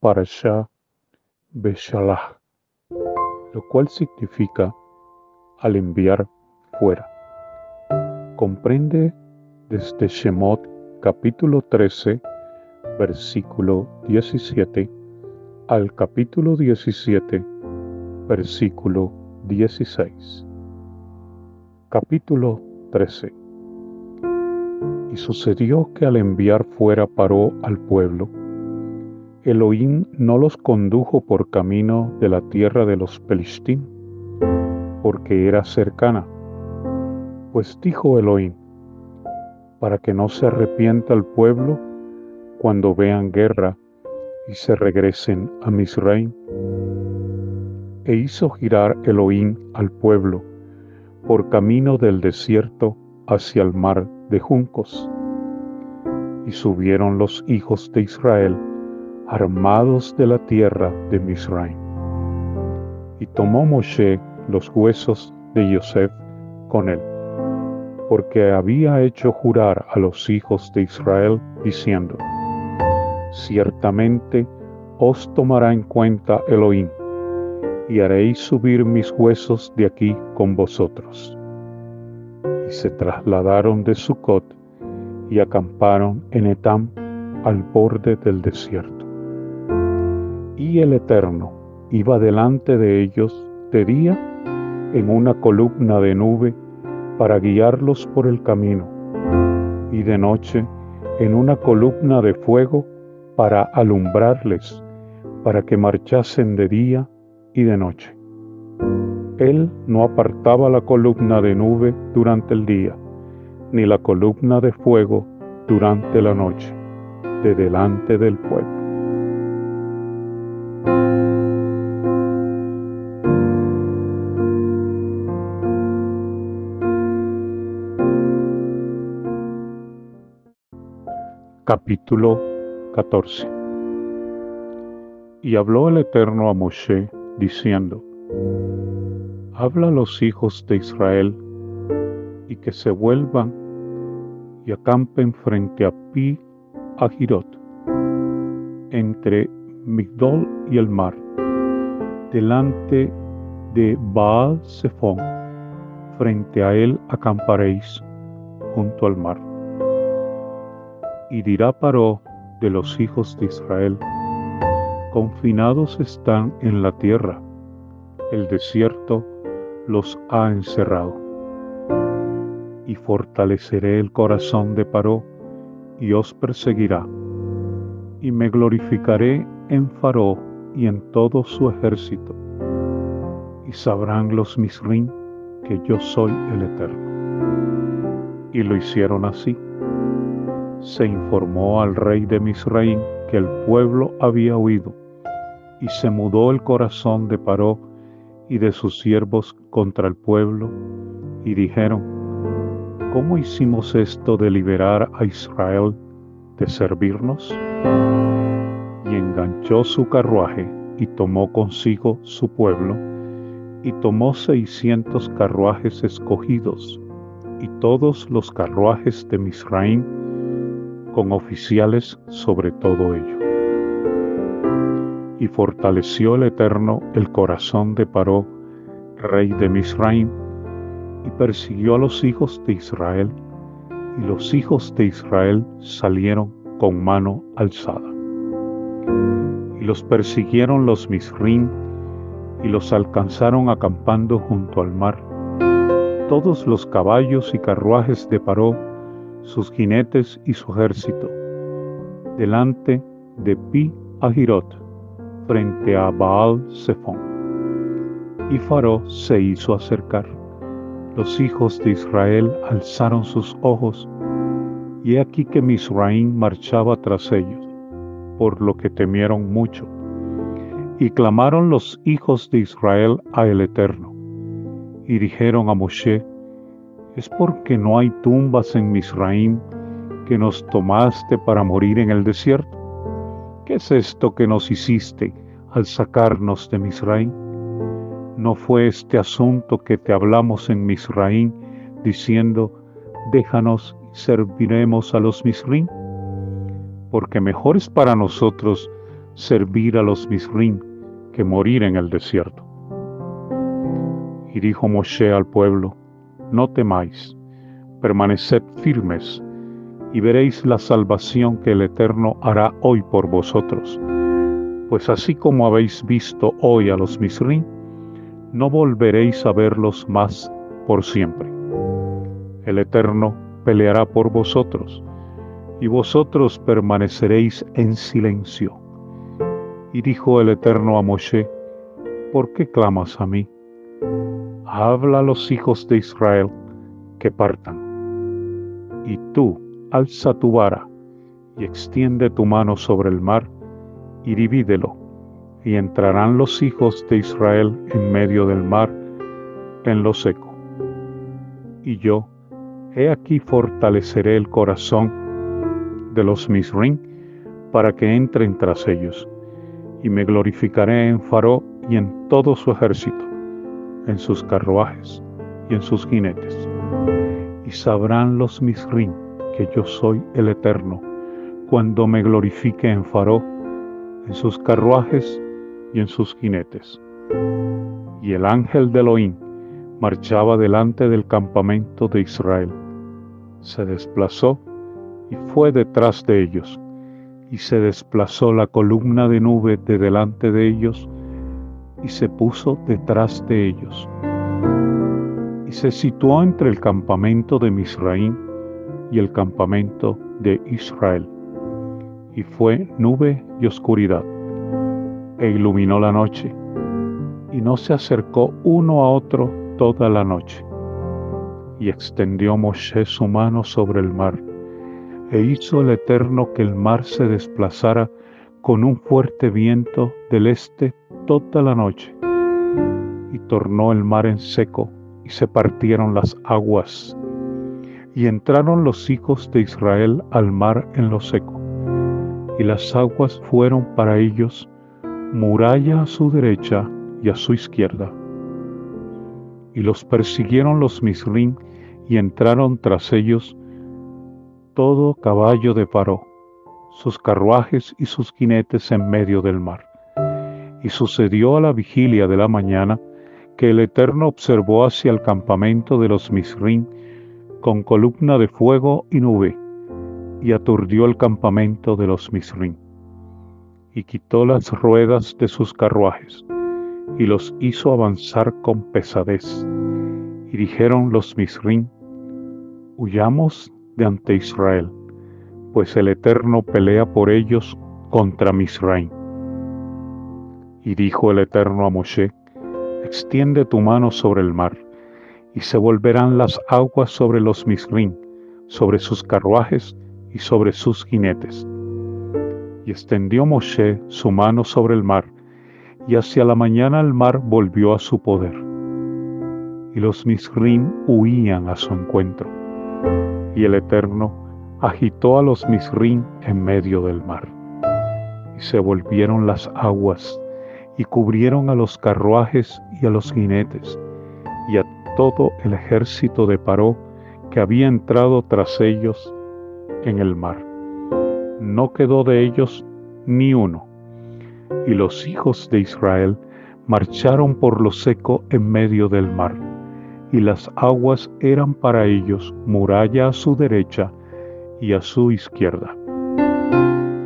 Parashah Beshalach, lo cual significa al enviar fuera. Comprende desde Shemot capítulo 13, versículo 17, al capítulo 17, versículo 16. Capítulo 13. Y sucedió que al enviar fuera paró al pueblo, Elohim no los condujo por camino de la tierra de los Pelistín, porque era cercana. Pues dijo Elohim, para que no se arrepienta el pueblo cuando vean guerra y se regresen a Misraim. E hizo girar Elohim al pueblo por camino del desierto hacia el mar de juncos. Y subieron los hijos de Israel armados de la tierra de Misraim. Y tomó Moshe los huesos de Yosef con él, porque había hecho jurar a los hijos de Israel, diciendo, Ciertamente os tomará en cuenta Elohim, y haréis subir mis huesos de aquí con vosotros. Y se trasladaron de Sucot y acamparon en Etam al borde del desierto y el Eterno iba delante de ellos de día en una columna de nube para guiarlos por el camino, y de noche en una columna de fuego para alumbrarles, para que marchasen de día y de noche. Él no apartaba la columna de nube durante el día, ni la columna de fuego durante la noche, de delante del pueblo. Capítulo 14 Y habló el Eterno a Moshe, diciendo, Habla a los hijos de Israel, y que se vuelvan y acampen frente a Pi Ajirot, entre Migdol y el mar, delante de Baal Zephon, frente a él acamparéis junto al mar y dirá Paró de los hijos de Israel, confinados están en la tierra, el desierto los ha encerrado. Y fortaleceré el corazón de Paró y os perseguirá, y me glorificaré en Faró y en todo su ejército, y sabrán los Misrim que yo soy el Eterno. Y lo hicieron así se informó al rey de Misraim que el pueblo había huido, y se mudó el corazón de Paró y de sus siervos contra el pueblo, y dijeron, ¿cómo hicimos esto de liberar a Israel de servirnos? Y enganchó su carruaje y tomó consigo su pueblo, y tomó seiscientos carruajes escogidos, y todos los carruajes de Misraim con oficiales sobre todo ello. Y fortaleció el Eterno el corazón de Paró, rey de Misraim, y persiguió a los hijos de Israel, y los hijos de Israel salieron con mano alzada. Y los persiguieron los Misrim, y los alcanzaron acampando junto al mar. Todos los caballos y carruajes de Paró sus jinetes y su ejército, delante de Pi Ahirot, frente a Baal Zephon. Y Faró se hizo acercar. Los hijos de Israel alzaron sus ojos, y he aquí que Misraim marchaba tras ellos, por lo que temieron mucho. Y clamaron los hijos de Israel a el Eterno, y dijeron a Moshe, es porque no hay tumbas en Misraim que nos tomaste para morir en el desierto. ¿Qué es esto que nos hiciste al sacarnos de Misraim? ¿No fue este asunto que te hablamos en Misraim diciendo, déjanos y serviremos a los Misraim? Porque mejor es para nosotros servir a los Misrim que morir en el desierto. Y dijo Moshe al pueblo, no temáis, permaneced firmes, y veréis la salvación que el Eterno hará hoy por vosotros. Pues así como habéis visto hoy a los Misrim, no volveréis a verlos más por siempre. El Eterno peleará por vosotros, y vosotros permaneceréis en silencio. Y dijo el Eterno a Moshe, ¿por qué clamas a mí? Habla a los hijos de Israel que partan. Y tú alza tu vara y extiende tu mano sobre el mar y divídelo, y entrarán los hijos de Israel en medio del mar en lo seco. Y yo, he aquí fortaleceré el corazón de los Misrim para que entren tras ellos, y me glorificaré en Faró y en todo su ejército, en sus carruajes y en sus jinetes. Y sabrán los Misrim que yo soy el Eterno, cuando me glorifique en Faró, en sus carruajes y en sus jinetes. Y el ángel de Elohim marchaba delante del campamento de Israel. Se desplazó y fue detrás de ellos, y se desplazó la columna de nube de delante de ellos, y se puso detrás de ellos. Y se situó entre el campamento de Misraín y el campamento de Israel. Y fue nube y oscuridad, e iluminó la noche, y no se acercó uno a otro toda la noche. Y extendió Moshe su mano sobre el mar, e hizo el Eterno que el mar se desplazara con un fuerte viento del este toda la noche. Y tornó el mar en seco, y se partieron las aguas y entraron los hijos de Israel al mar en lo seco, y las aguas fueron para ellos muralla a su derecha y a su izquierda. Y los persiguieron los Misrim y entraron tras ellos todo caballo de Paró, sus carruajes y sus jinetes en medio del mar. Y sucedió a la vigilia de la mañana que el Eterno observó hacia el campamento de los Misrim con columna de fuego y nube, y aturdió el campamento de los Misrim, y quitó las ruedas de sus carruajes, y los hizo avanzar con pesadez. Y dijeron los Misrim, huyamos de ante Israel, pues el Eterno pelea por ellos contra Misraim. Y dijo el Eterno a Moshe, extiende tu mano sobre el mar, y se volverán las aguas sobre los Misrim, sobre sus carruajes y sobre sus jinetes. Y extendió Moshe su mano sobre el mar, y hacia la mañana el mar volvió a su poder. Y los Misrim huían a su encuentro, y el Eterno agitó a los Misrim en medio del mar. Y se volvieron las aguas, y cubrieron a los carruajes y a los jinetes, y a todo el ejército de Paró que había entrado tras ellos en el mar. No quedó de ellos ni uno. Y los hijos de Israel marcharon por lo seco en medio del mar, y las aguas eran para ellos muralla a su derecha y a su izquierda.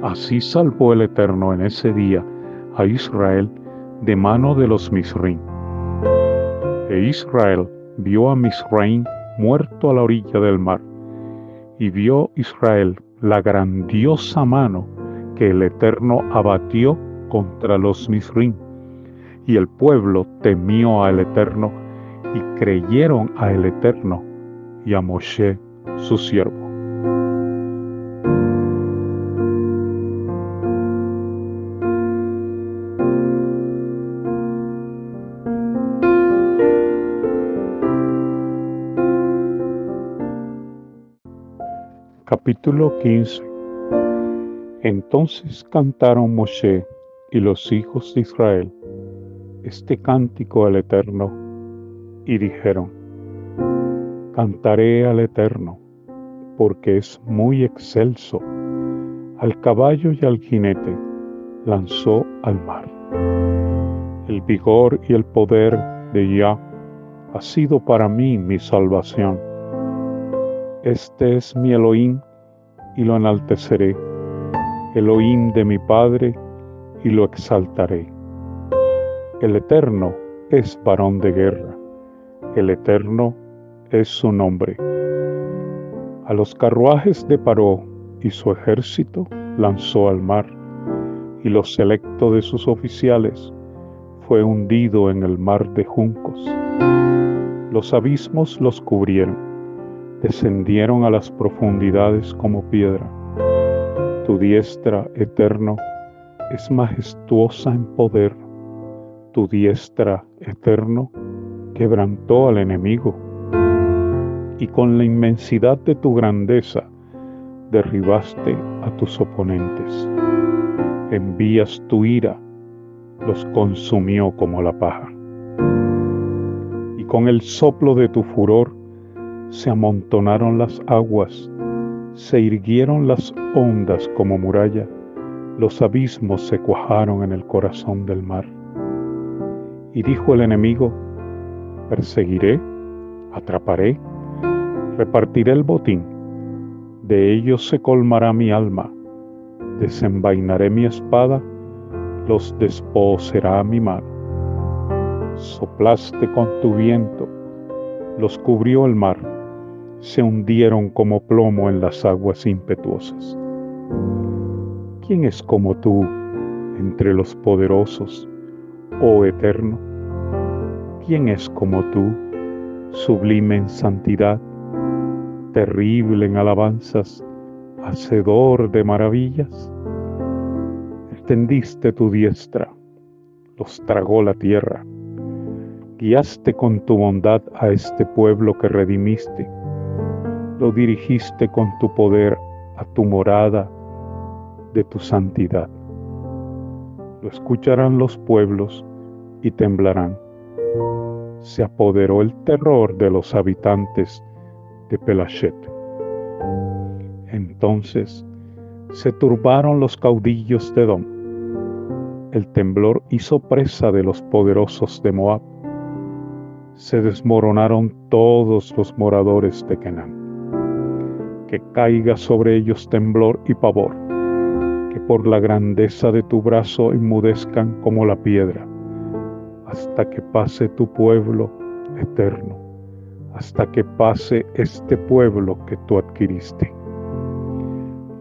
Así salvó el Eterno en ese día a Israel de mano de los Misrim. E Israel vio a Misraim muerto a la orilla del mar, y vio Israel la grandiosa mano que el Eterno abatió contra los Misrim, y el pueblo temió al Eterno y creyeron a el Eterno y a Moshe su siervo. Capítulo 15 Entonces cantaron Moshe y los hijos de Israel este cántico al Eterno y dijeron, Cantaré al Eterno, porque es muy excelso, al caballo y al jinete, lanzó al mar. El vigor y el poder de Yah ha sido para mí mi salvación. Este es mi Elohim y lo enalteceré, Elohim de mi Padre y lo exaltaré. El Eterno es varón de guerra, el Eterno es su nombre. A los carruajes de Paró y su ejército lanzó al mar, y lo selecto de sus oficiales fue hundido en el mar de juncos. Los abismos los cubrieron, descendieron a las profundidades como piedra. Tu diestra, eterno, es majestuosa en poder. Tu diestra, eterno, quebrantó al enemigo. Y con la inmensidad de tu grandeza, derribaste a tus oponentes. Envías tu ira, los consumió como la paja. Y con el soplo de tu furor se amontonaron las aguas, se irguieron las ondas como muralla, los abismos se cuajaron en el corazón del mar. Y dijo el enemigo, perseguiré, atraparé, repartiré el botín de ellos se colmará mi alma, desenvainaré mi espada, los desposerá mi mano. Soplaste con tu viento, los cubrió el mar, se hundieron como plomo en las aguas impetuosas. ¿Quién es como tú entre los poderosos, oh eterno? ¿Quién es como tú, sublime en santidad? terrible en alabanzas, hacedor de maravillas. Extendiste tu diestra, los tragó la tierra. Guiaste con tu bondad a este pueblo que redimiste. Lo dirigiste con tu poder a tu morada de tu santidad. Lo escucharán los pueblos y temblarán. Se apoderó el terror de los habitantes de Pelashet. Entonces se turbaron los caudillos de Edom. El temblor hizo presa de los poderosos de Moab. Se desmoronaron todos los moradores de Canaán. Que caiga sobre ellos temblor y pavor, que por la grandeza de tu brazo inmudezcan como la piedra, hasta que pase tu pueblo eterno hasta que pase este pueblo que tú adquiriste.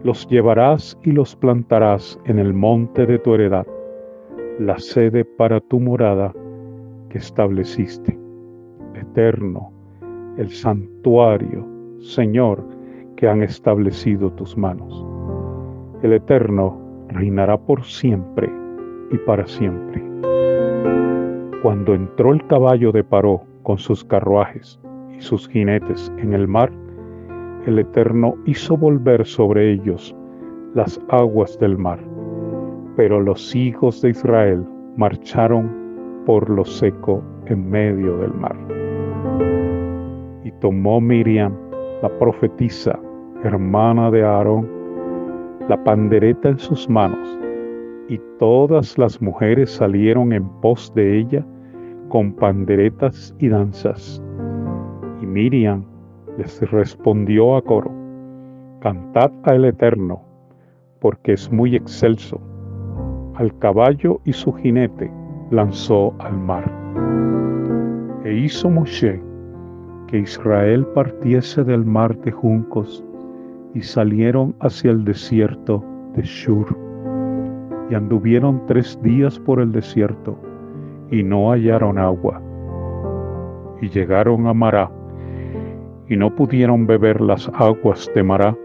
Los llevarás y los plantarás en el monte de tu heredad, la sede para tu morada que estableciste. Eterno, el santuario, Señor, que han establecido tus manos. El Eterno reinará por siempre y para siempre. Cuando entró el caballo de Paró con sus carruajes, sus jinetes en el mar, el Eterno hizo volver sobre ellos las aguas del mar. Pero los hijos de Israel marcharon por lo seco en medio del mar. Y tomó Miriam, la profetisa, hermana de Aarón, la pandereta en sus manos, y todas las mujeres salieron en pos de ella con panderetas y danzas y Miriam les respondió a coro, Cantad al Eterno, porque es muy excelso. Al caballo y su jinete lanzó al mar. E hizo Moshe que Israel partiese del mar de juncos y salieron hacia el desierto de Shur. Y anduvieron tres días por el desierto y no hallaron agua. Y llegaron a Mará y no pudieron beber las aguas de Mará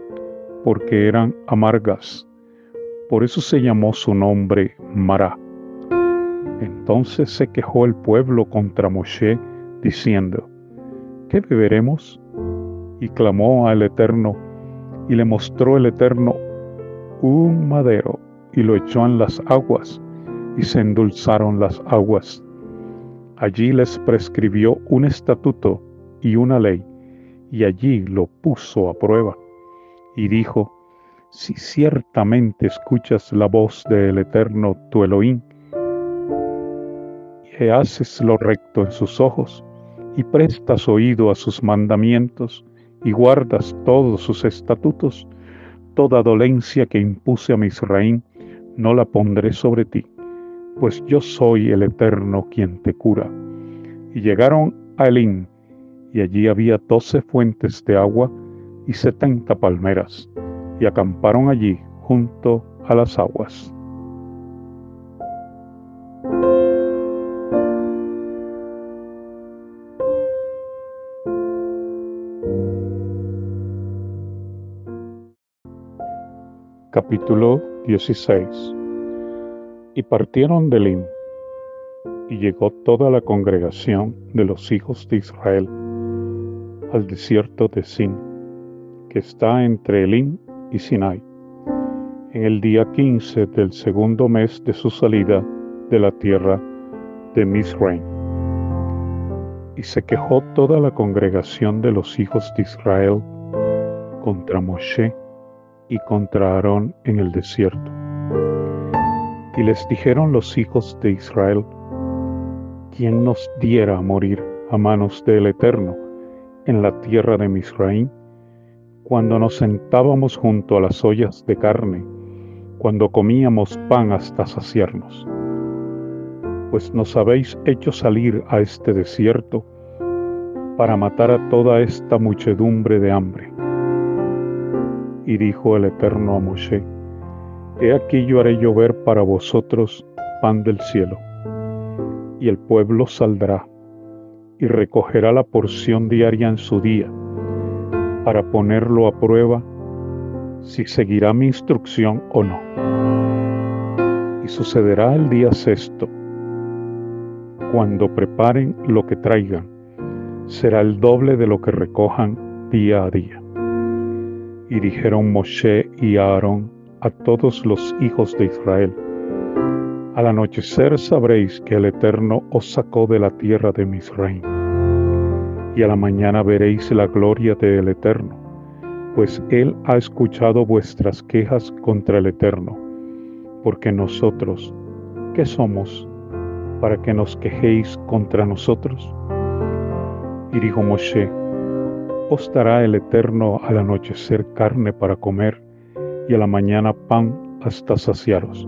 porque eran amargas. Por eso se llamó su nombre Mará. Entonces se quejó el pueblo contra Moshe, diciendo, ¿qué beberemos? Y clamó al Eterno, y le mostró el Eterno un madero, y lo echó en las aguas, y se endulzaron las aguas. Allí les prescribió un estatuto y una ley, y allí lo puso a prueba. Y dijo, si ciertamente escuchas la voz del Eterno tu Elohim, y haces lo recto en sus ojos, y prestas oído a sus mandamientos, y guardas todos sus estatutos, toda dolencia que impuse a Misraín, no la pondré sobre ti, pues yo soy el Eterno quien te cura. Y llegaron a Elín, y allí había doce fuentes de agua y setenta palmeras, y acamparon allí junto a las aguas. Capítulo 16 Y partieron de Elim, y llegó toda la congregación de los hijos de Israel al desierto de Sin, que está entre Elim y Sinai, en el día 15 del segundo mes de su salida de la tierra de Misraim. Y se quejó toda la congregación de los hijos de Israel contra Moshe y contra Aarón en el desierto. Y les dijeron los hijos de Israel, ¿quién nos diera a morir a manos del Eterno en la tierra de Misraim? Cuando nos sentábamos junto a las ollas de carne, cuando comíamos pan hasta saciarnos. Pues nos habéis hecho salir a este desierto para matar a toda esta muchedumbre de hambre. Y dijo el Eterno a Moshe, He aquí yo haré llover para vosotros pan del cielo y el pueblo saldrá y recogerá la porción diaria en su día, para ponerlo a prueba si seguirá mi instrucción o no. Y sucederá el día sexto, cuando preparen lo que traigan, será el doble de lo que recojan día a día. Y dijeron Moshe y Aarón a todos los hijos de Israel, al anochecer sabréis que el Eterno os sacó de la tierra de Misraim. Y a la mañana veréis la gloria del Eterno, pues Él ha escuchado vuestras quejas contra el Eterno. Porque nosotros, ¿qué somos para que nos quejéis contra nosotros? Y dijo Moshe, os el Eterno al anochecer carne para comer y a la mañana pan hasta saciaros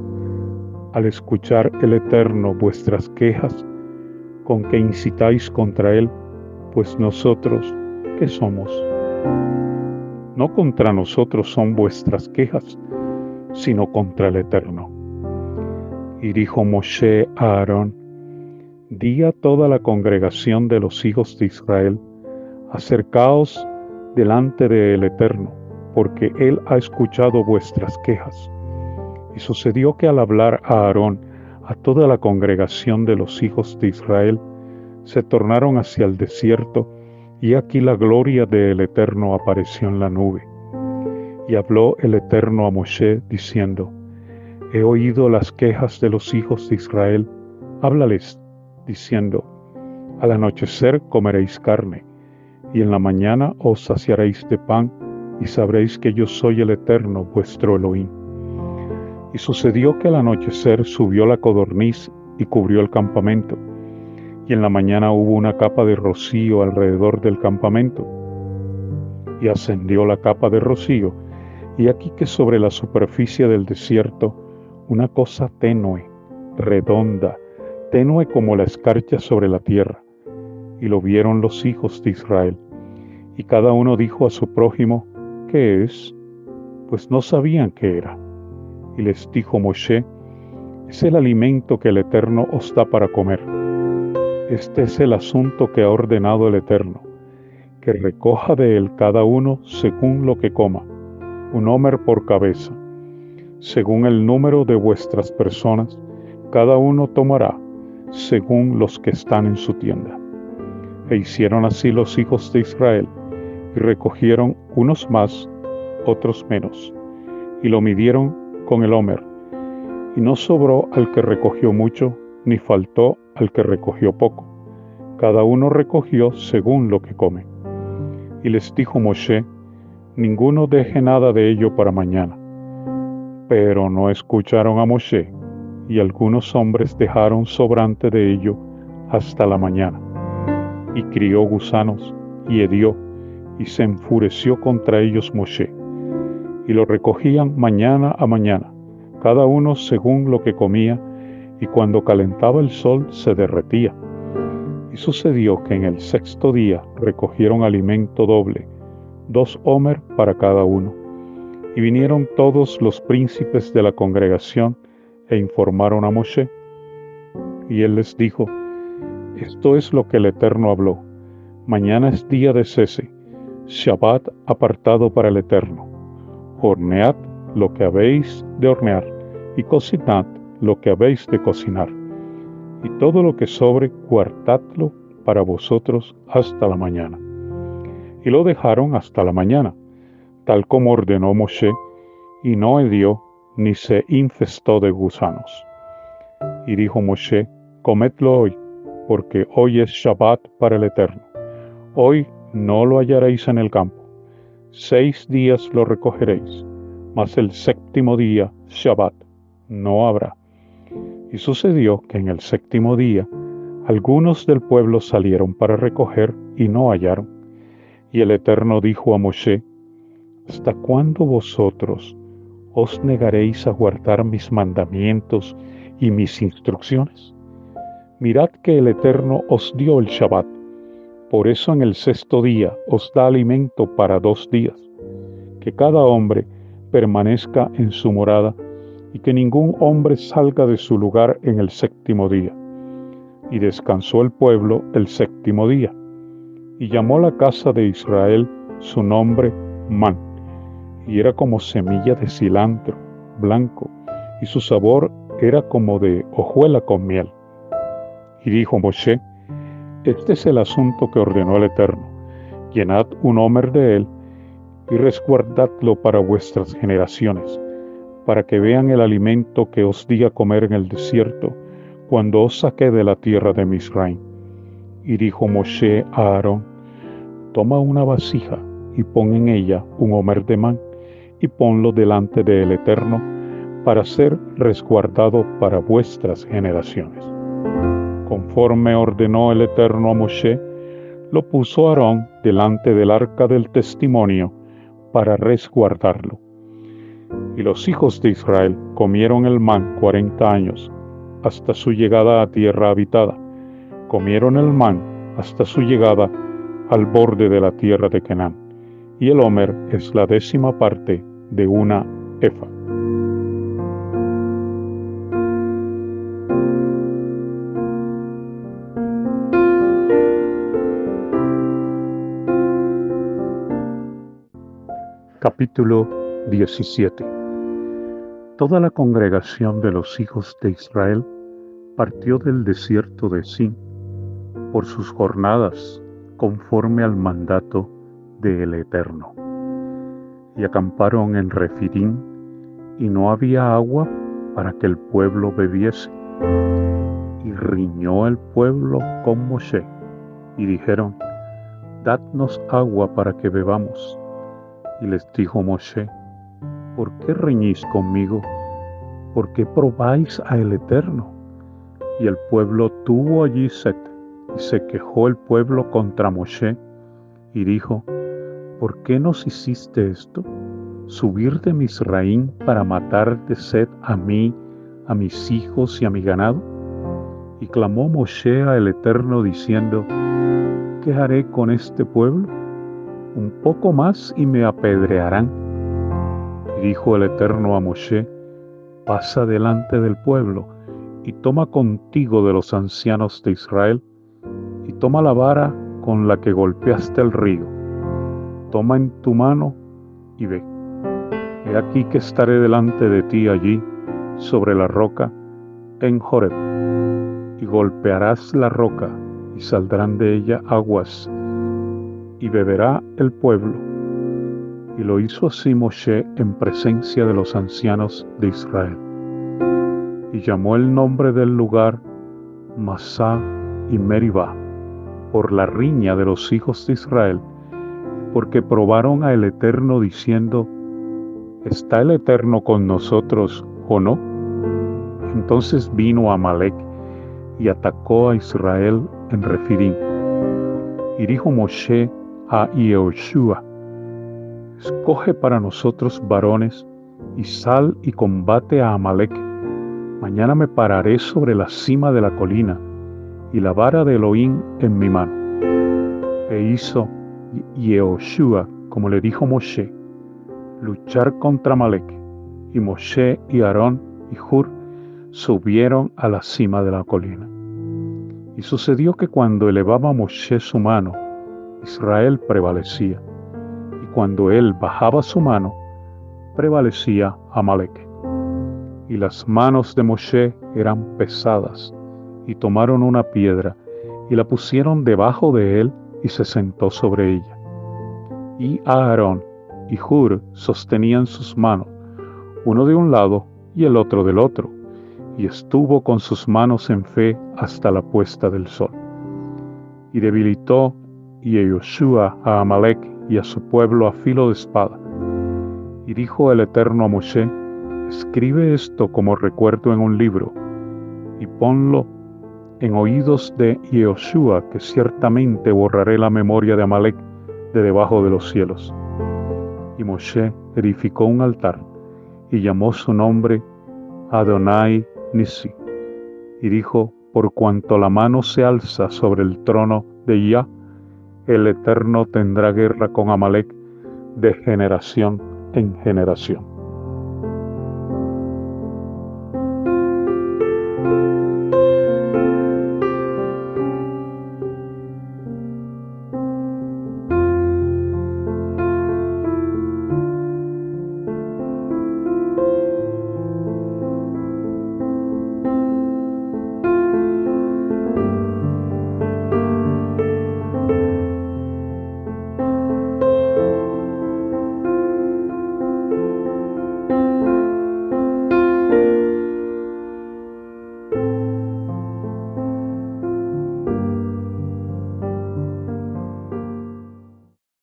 al escuchar el Eterno vuestras quejas, con que incitáis contra Él, pues nosotros, ¿qué somos? No contra nosotros son vuestras quejas, sino contra el Eterno. Y dijo Moshe a Aarón, di a toda la congregación de los hijos de Israel, acercaos delante del Eterno, porque Él ha escuchado vuestras quejas y sucedió que al hablar a Aarón, a toda la congregación de los hijos de Israel, se tornaron hacia el desierto, y aquí la gloria del Eterno apareció en la nube. Y habló el Eterno a Moshe, diciendo, He oído las quejas de los hijos de Israel, háblales, diciendo, Al anochecer comeréis carne, y en la mañana os saciaréis de pan, y sabréis que yo soy el Eterno vuestro Elohim. Y sucedió que al anochecer subió la codorniz y cubrió el campamento, y en la mañana hubo una capa de rocío alrededor del campamento. Y ascendió la capa de rocío, y aquí que sobre la superficie del desierto una cosa tenue, redonda, tenue como la escarcha sobre la tierra. Y lo vieron los hijos de Israel. Y cada uno dijo a su prójimo, ¿qué es? Pues no sabían qué era. Y les dijo Moshe, es el alimento que el Eterno os da para comer. Este es el asunto que ha ordenado el Eterno, que recoja de él cada uno según lo que coma, un homer por cabeza. Según el número de vuestras personas, cada uno tomará según los que están en su tienda. E hicieron así los hijos de Israel, y recogieron unos más, otros menos, y lo midieron con el Homer, y no sobró al que recogió mucho, ni faltó al que recogió poco. Cada uno recogió según lo que come. Y les dijo Moshe, ninguno deje nada de ello para mañana, Pero no escucharon a Moshe, y algunos hombres dejaron sobrante de ello hasta la mañana. Y crió gusanos, y hedió, y se enfureció contra ellos Moshe. Y lo recogían mañana a mañana, cada uno según lo que comía, y cuando calentaba el sol se derretía. Y sucedió que en el sexto día recogieron alimento doble, dos homer para cada uno. Y vinieron todos los príncipes de la congregación e informaron a Moshe. Y él les dijo, Esto es lo que el Eterno habló. Mañana es día de cese, Shabbat apartado para el Eterno. Hornead lo que habéis de hornear y cocinad lo que habéis de cocinar. Y todo lo que sobre, guardadlo para vosotros hasta la mañana y lo dejaron hasta la mañana, tal como ordenó Moshe, y no hedió ni se infestó de gusanos. Y dijo Moshe, comedlo hoy, porque hoy es Shabbat para el Eterno. Hoy no lo hallaréis en el campo. Seis días lo recogeréis, mas el séptimo día, Shabbat, no habrá. Y sucedió que en el séptimo día algunos del pueblo salieron para recoger y no hallaron. Y el Eterno dijo a Moshe, ¿hasta cuándo vosotros os negaréis a guardar mis mandamientos y mis instrucciones? Mirad que el Eterno os dio el Shabbat, por eso en el sexto día os da alimento para dos días, que cada hombre permanezca en su morada y que ningún hombre salga de su lugar en el séptimo día. Y descansó el pueblo el séptimo día y llamó la casa de Israel su nombre Man, y era como semilla de cilantro blanco, y su sabor era como de hojuela con miel. Y dijo Moshe, este es el asunto que ordenó el Eterno, llenad un homer de él y resguardadlo para vuestras generaciones, para que vean el alimento que os di a comer en el desierto, cuando os saqué de la tierra de Misraim. Y dijo Moshe a Aarón, toma una vasija y pon en ella un homer de man y ponlo delante del Eterno para ser resguardado para vuestras generaciones. Conforme ordenó el Eterno a Moshe, lo puso Aarón delante del arca del testimonio para resguardarlo. Y los hijos de Israel comieron el man cuarenta años, hasta su llegada a tierra habitada. Comieron el man hasta su llegada al borde de la tierra de Canaán, y el Homer es la décima parte de una efa. Capítulo 17 Toda la congregación de los hijos de Israel partió del desierto de Sin por sus jornadas conforme al mandato del Eterno. Y acamparon en Refidim, y no había agua para que el pueblo bebiese. Y riñó el pueblo con Moshe, y dijeron, Dadnos agua para que bebamos. Y les dijo Moshe, ¿por qué reñís conmigo? ¿Por qué probáis a el Eterno? Y el pueblo tuvo allí sed y se quejó el pueblo contra Moshe y dijo, ¿por qué nos hiciste esto? ¿Subir de Misraín para matar de sed a mí, a mis hijos y a mi ganado? Y clamó Moshe al Eterno diciendo, ¿qué haré con este pueblo? Un poco más y me apedrearán. Y dijo el Eterno a Moshe, pasa delante del pueblo y toma contigo de los ancianos de Israel y toma la vara con la que golpeaste el río. Toma en tu mano y ve. He aquí que estaré delante de ti allí, sobre la roca, en Joreb, y golpearás la roca, y saldrán de ella aguas, y beberá el pueblo. Y lo hizo así Moshe en presencia de los ancianos de Israel. Y llamó el nombre del lugar Masá y Meribah por la riña de los hijos de Israel, porque probaron a el Eterno diciendo, ¿está el Eterno con nosotros o no? Entonces vino Amalek y atacó a Israel en Refidim. Y dijo Moshe a Yehoshua, escoge para nosotros varones y sal y combate a Amalek. Mañana me pararé sobre la cima de la colina y la vara de Elohim en mi mano. E hizo Yehoshua, como le dijo Moshe, luchar contra Amalek. Y Moshe y Aarón y Hur subieron a la cima de la colina. Y sucedió que cuando elevaba Moshe su mano, Israel prevalecía, y cuando él bajaba su mano, prevalecía Amalek. Y las manos de Moshe eran pesadas, y tomaron una piedra, y la pusieron debajo de él, y se sentó sobre ella. Y Aarón y Hur sostenían sus manos, uno de un lado y el otro del otro, y estuvo con sus manos en fe hasta la puesta del sol. Y debilitó Yehoshua a Amalek y a su pueblo a filo de espada. Y dijo el Eterno a Moshe, escribe esto como recuerdo en un libro, y ponlo en oídos de Yehoshua, que ciertamente borraré la memoria de Amalek de debajo de los cielos. Y Moshe edificó un altar y llamó su nombre Adonai Nisi, y dijo, por cuanto la mano se alza sobre el trono de Yah, el Eterno tendrá guerra con Amalek de generación en generación.